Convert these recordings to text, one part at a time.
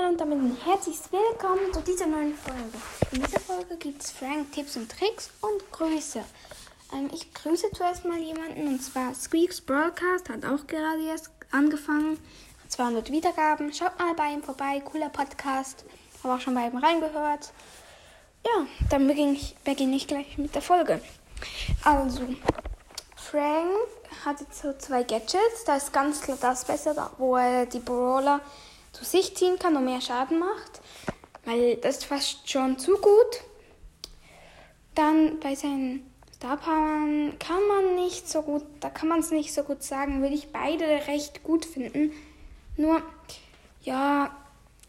hallo und damit ein herzliches Willkommen zu dieser neuen Folge. In dieser Folge gibt es Frank Tipps und Tricks und Grüße. Ähm, ich grüße zuerst mal jemanden und zwar Squeaks Broadcast hat auch gerade erst angefangen. 200 Wiedergaben. Schaut mal bei ihm vorbei, cooler Podcast. Habe auch schon bei ihm reingehört. Ja, dann beginne ich, beginne ich gleich mit der Folge. Also, Frank hat jetzt so zwei Gadgets. Da ist ganz klar das besser, wo er die Brawler zu sich ziehen kann und mehr Schaden macht. Weil das ist fast schon zu gut. Dann bei seinen Star Powern kann man nicht so gut, da kann man es nicht so gut sagen, würde ich beide recht gut finden. Nur, ja,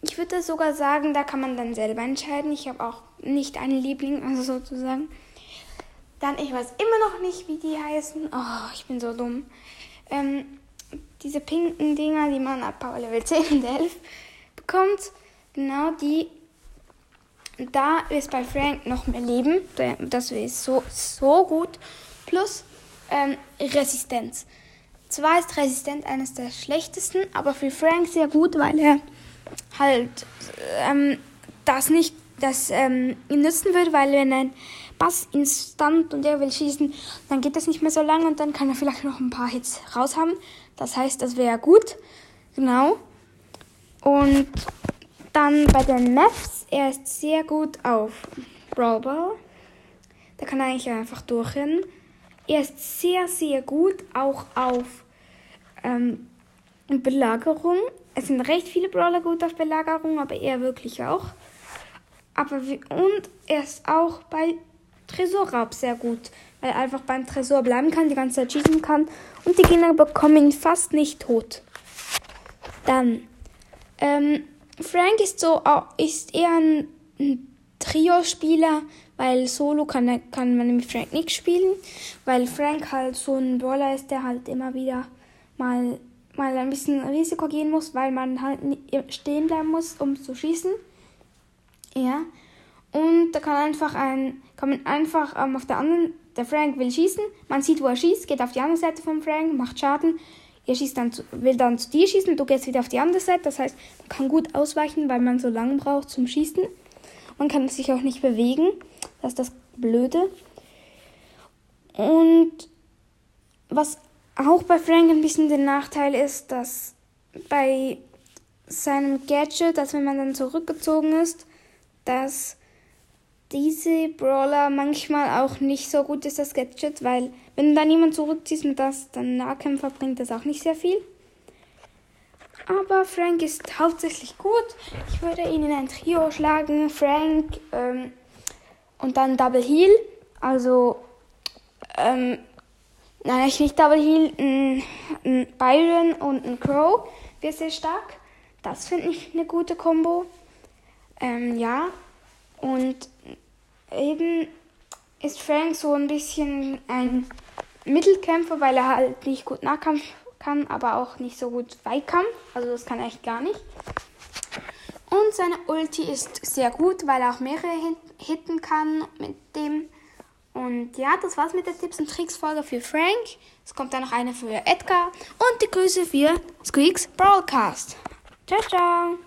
ich würde sogar sagen, da kann man dann selber entscheiden. Ich habe auch nicht einen Liebling, also sozusagen. Dann, ich weiß immer noch nicht, wie die heißen. Oh, ich bin so dumm. Ähm, diese pinken Dinger, die man ab Power Level 10 und 11 bekommt, genau die. Da ist bei Frank noch mehr Leben. Das ist so, so gut. Plus ähm, Resistenz. Zwar ist Resistenz eines der schlechtesten, aber für Frank sehr gut, weil er halt ähm, das nicht das ähm, ihm nützen würde, weil wenn ein Bass instant und er will schießen, dann geht das nicht mehr so lange und dann kann er vielleicht noch ein paar Hits raus haben. Das heißt, das wäre gut. Genau. Und dann bei den Maps, er ist sehr gut auf Brawl Ball. Da kann er eigentlich einfach durchrennen. Er ist sehr, sehr gut auch auf ähm, Belagerung. Es sind recht viele Brawler gut auf Belagerung, aber er wirklich auch. Aber wie, und er ist auch bei Tresorraub sehr gut, weil er einfach beim Tresor bleiben kann, die ganze Zeit schießen kann und die Gegner bekommen ihn fast nicht tot. Dann, ähm, Frank ist so, ist eher ein, ein Trio-Spieler, weil Solo kann, kann man mit Frank nicht spielen, weil Frank halt so ein Brawler ist, der halt immer wieder mal, mal ein bisschen Risiko gehen muss, weil man halt stehen bleiben muss, um zu schießen. Ja. Und da kann einfach ein, kann man einfach ähm, auf der anderen, der Frank will schießen, man sieht, wo er schießt, geht auf die andere Seite vom Frank, macht Schaden. Er schießt dann zu, will dann zu dir schießen, du gehst wieder auf die andere Seite. Das heißt, man kann gut ausweichen, weil man so lange braucht zum Schießen. Man kann sich auch nicht bewegen. Das ist das Blöde. Und was auch bei Frank ein bisschen der Nachteil ist, dass bei seinem Gadget, dass wenn man dann zurückgezogen ist, dass diese Brawler manchmal auch nicht so gut ist, das Gadget, weil wenn dann jemand zurückziehst und das dann Nahkämpfer bringt das auch nicht sehr viel. Aber Frank ist hauptsächlich gut. Ich würde ihn in ein Trio schlagen. Frank ähm, und dann Double Heal. Also, ähm, nein, ich nicht Double Heal. Ein, ein Byron und ein Crow wäre sehr stark. Das finde ich eine gute Kombo. Ähm, ja. Und eben ist Frank so ein bisschen ein Mittelkämpfer, weil er halt nicht gut Nahkampf kann, aber auch nicht so gut Weitkampf. Also das kann er echt gar nicht. Und seine Ulti ist sehr gut, weil er auch mehrere hitten kann mit dem. Und ja, das war's mit der Tipps und Tricks Folge für Frank. Es kommt dann noch eine für Edgar und die Grüße für Squeaks Broadcast. Ciao, ciao.